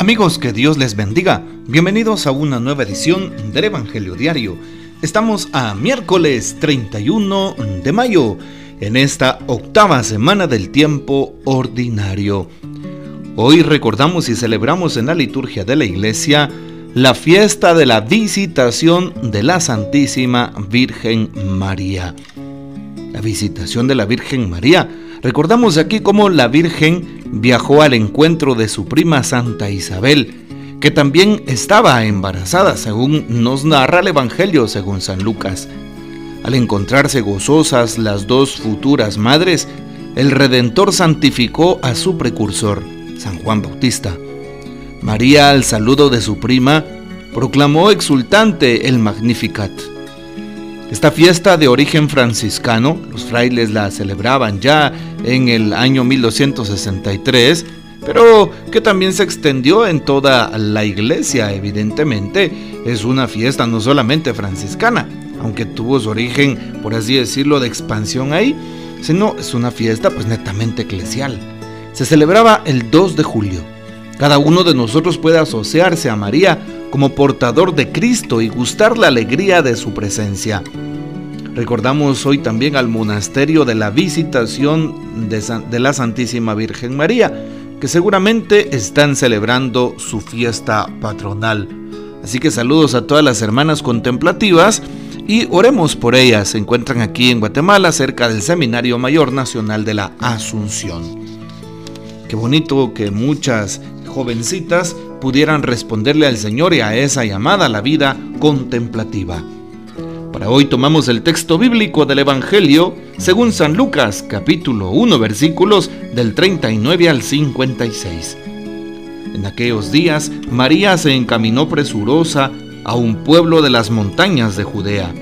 Amigos, que Dios les bendiga. Bienvenidos a una nueva edición del Evangelio Diario. Estamos a miércoles 31 de mayo, en esta octava semana del tiempo ordinario. Hoy recordamos y celebramos en la liturgia de la iglesia la fiesta de la visitación de la Santísima Virgen María. La visitación de la Virgen María. Recordamos aquí cómo la Virgen viajó al encuentro de su prima Santa Isabel, que también estaba embarazada, según nos narra el Evangelio según San Lucas. Al encontrarse gozosas las dos futuras madres, el Redentor santificó a su precursor, San Juan Bautista. María, al saludo de su prima, proclamó exultante el Magnificat. Esta fiesta de origen franciscano, los frailes la celebraban ya en el año 1263, pero que también se extendió en toda la iglesia, evidentemente. Es una fiesta no solamente franciscana, aunque tuvo su origen, por así decirlo, de expansión ahí, sino es una fiesta pues netamente eclesial. Se celebraba el 2 de julio. Cada uno de nosotros puede asociarse a María como portador de Cristo y gustar la alegría de su presencia. Recordamos hoy también al monasterio de la visitación de, la Santísima Virgen María, que seguramente están celebrando su fiesta patronal. Así que saludos a todas las hermanas contemplativas y oremos por ellas. Se encuentran aquí en Guatemala, cerca del Seminario Mayor Nacional de la Asunción. Qué bonito que muchas jovencitas pudieran responderle al Señor y a esa llamada a la vida contemplativa. Hoy tomamos el texto bíblico del Evangelio según San Lucas capítulo 1 versículos del 39 al 56. En aquellos días María se encaminó presurosa a un pueblo de las montañas de Judea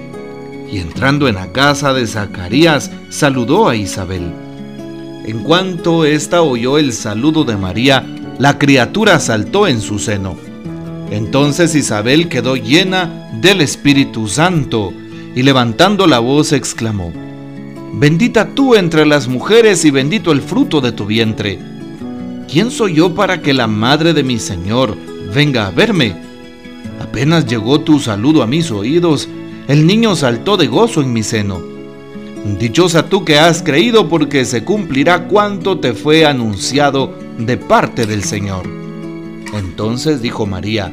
y entrando en la casa de Zacarías saludó a Isabel. En cuanto ésta oyó el saludo de María, la criatura saltó en su seno. Entonces Isabel quedó llena del Espíritu Santo y levantando la voz exclamó, Bendita tú entre las mujeres y bendito el fruto de tu vientre. ¿Quién soy yo para que la madre de mi Señor venga a verme? Apenas llegó tu saludo a mis oídos, el niño saltó de gozo en mi seno. Dichosa tú que has creído porque se cumplirá cuanto te fue anunciado de parte del Señor. Entonces dijo María,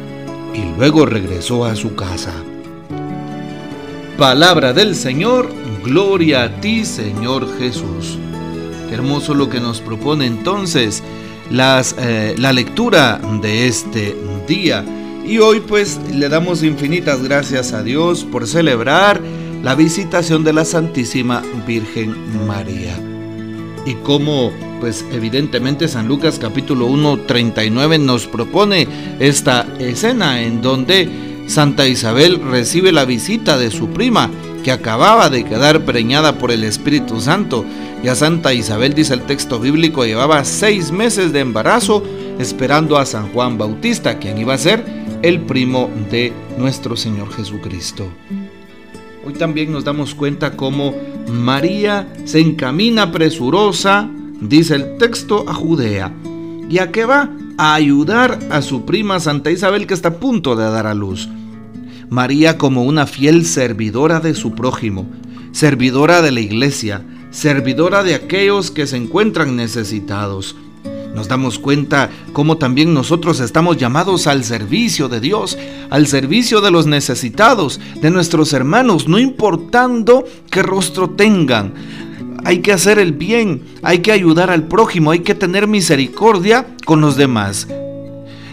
y luego regresó a su casa. Palabra del Señor, gloria a ti Señor Jesús. Qué hermoso lo que nos propone entonces eh, la lectura de este día. Y hoy pues le damos infinitas gracias a Dios por celebrar la visitación de la Santísima Virgen María. Y como pues evidentemente San Lucas capítulo 1, 39 nos propone esta escena en donde Santa Isabel recibe la visita de su prima que acababa de quedar preñada por el Espíritu Santo. Y a Santa Isabel, dice el texto bíblico, llevaba seis meses de embarazo esperando a San Juan Bautista, quien iba a ser el primo de nuestro Señor Jesucristo. Hoy también nos damos cuenta cómo María se encamina presurosa dice el texto, a Judea. ¿Y a qué va? A ayudar a su prima Santa Isabel que está a punto de dar a luz. María como una fiel servidora de su prójimo, servidora de la iglesia, servidora de aquellos que se encuentran necesitados. Nos damos cuenta cómo también nosotros estamos llamados al servicio de Dios, al servicio de los necesitados, de nuestros hermanos, no importando qué rostro tengan. Hay que hacer el bien, hay que ayudar al prójimo, hay que tener misericordia con los demás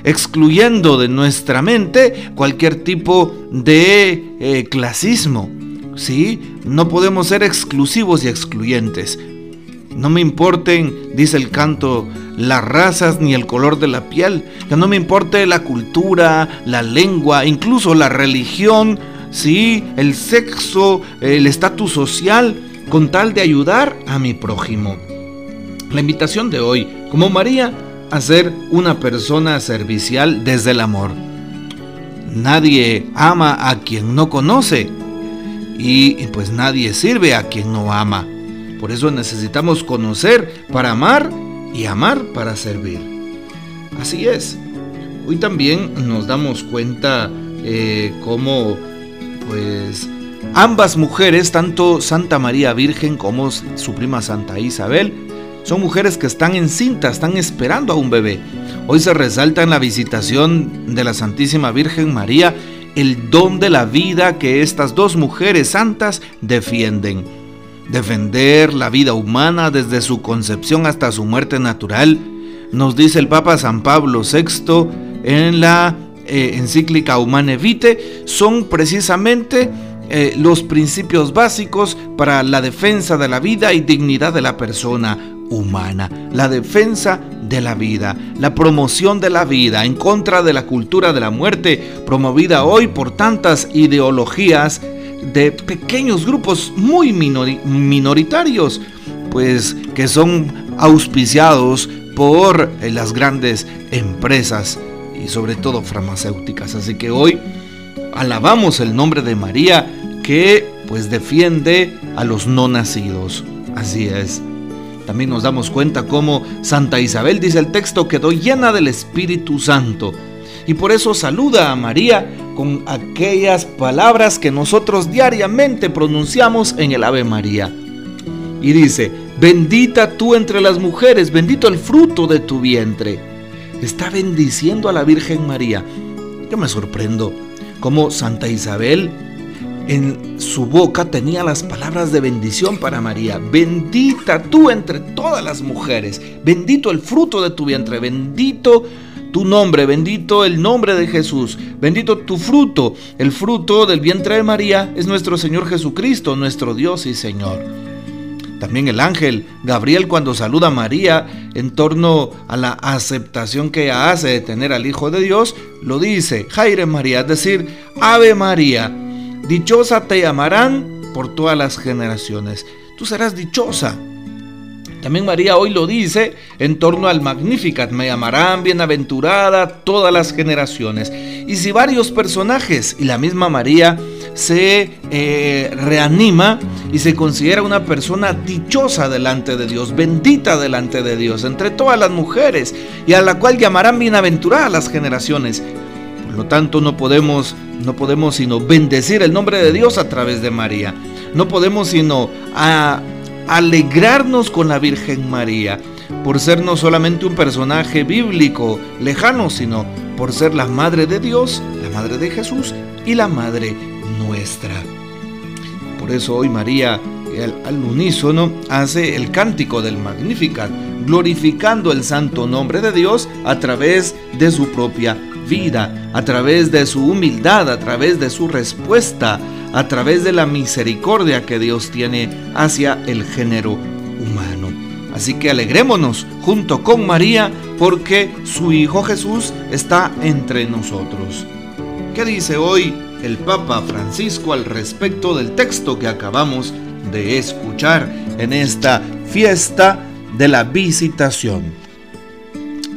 excluyendo de nuestra mente cualquier tipo de eh, clasismo. ¿sí? No podemos ser exclusivos y excluyentes. No me importen, dice el canto, las razas ni el color de la piel, que no me importe la cultura, la lengua, incluso la religión, ¿sí? el sexo, el estatus social, con tal de ayudar a mi prójimo. La invitación de hoy, como María, a ser una persona servicial desde el amor. Nadie ama a quien no conoce y pues nadie sirve a quien no ama. Por eso necesitamos conocer para amar y amar para servir. Así es. Hoy también nos damos cuenta eh, cómo pues ambas mujeres, tanto Santa María Virgen como su prima Santa Isabel, son mujeres que están en cinta, están esperando a un bebé. Hoy se resalta en la visitación de la Santísima Virgen María el don de la vida que estas dos mujeres santas defienden. Defender la vida humana desde su concepción hasta su muerte natural, nos dice el Papa San Pablo VI en la eh, encíclica Humane Vitae, son precisamente eh, los principios básicos para la defensa de la vida y dignidad de la persona humana, la defensa de la vida, la promoción de la vida en contra de la cultura de la muerte promovida hoy por tantas ideologías de pequeños grupos muy minoritarios, pues que son auspiciados por eh, las grandes empresas y sobre todo farmacéuticas. Así que hoy alabamos el nombre de María que pues defiende a los no nacidos. Así es. También nos damos cuenta cómo Santa Isabel, dice el texto, quedó llena del Espíritu Santo. Y por eso saluda a María con aquellas palabras que nosotros diariamente pronunciamos en el Ave María. Y dice, bendita tú entre las mujeres, bendito el fruto de tu vientre. Está bendiciendo a la Virgen María. Yo me sorprendo cómo Santa Isabel en su boca tenía las palabras de bendición para María. Bendita tú entre todas las mujeres. Bendito el fruto de tu vientre. Bendito tu nombre. Bendito el nombre de Jesús. Bendito tu fruto. El fruto del vientre de María es nuestro Señor Jesucristo, nuestro Dios y Señor. También el ángel Gabriel cuando saluda a María en torno a la aceptación que ella hace de tener al Hijo de Dios, lo dice, Jaire María, es decir, Ave María Dichosa te llamarán por todas las generaciones. Tú serás dichosa. También María hoy lo dice en torno al Magnificat, me llamarán bienaventurada todas las generaciones. Y si varios personajes y la misma María se eh, reanima y se considera una persona dichosa delante de Dios, bendita delante de Dios, entre todas las mujeres, y a la cual llamarán bienaventurada las generaciones. Por lo tanto, no podemos no podemos sino bendecir el nombre de Dios a través de María. No podemos sino alegrarnos con la Virgen María por ser no solamente un personaje bíblico lejano, sino por ser la Madre de Dios, la Madre de Jesús y la Madre nuestra. Por eso hoy María al, unísono hace el cántico del Magnificat, glorificando el santo nombre de Dios a través de su propia vida, a través de su humildad, a través de su respuesta, a través de la misericordia que Dios tiene hacia el género humano. Así que alegrémonos junto con María porque su Hijo Jesús está entre nosotros. ¿Qué dice hoy el Papa Francisco al respecto del texto que acabamos de escuchar en esta fiesta de la visitación?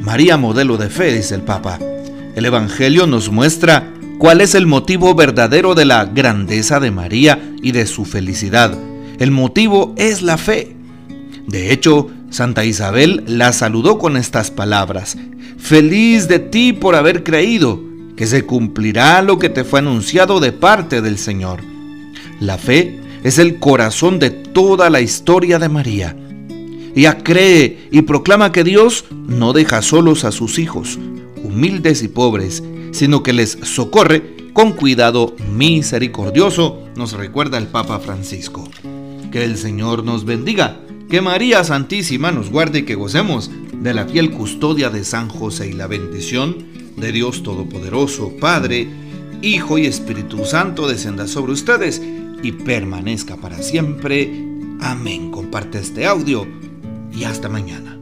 María modelo de fe, dice el Papa. El Evangelio nos muestra cuál es el motivo verdadero de la grandeza de María y de su felicidad. El motivo es la fe. De hecho, Santa Isabel la saludó con estas palabras. Feliz de ti por haber creído, que se cumplirá lo que te fue anunciado de parte del Señor. La fe es el corazón de toda la historia de María. Ella cree y proclama que Dios no deja solos a sus hijos, humildes y pobres, sino que les socorre con cuidado misericordioso, nos recuerda el Papa Francisco. Que el Señor nos bendiga, que María Santísima nos guarde y que gocemos de la fiel custodia de San José y la bendición de Dios Todopoderoso, Padre, Hijo y Espíritu Santo descenda sobre ustedes y permanezca para siempre. Amén. Comparte este audio y hasta mañana.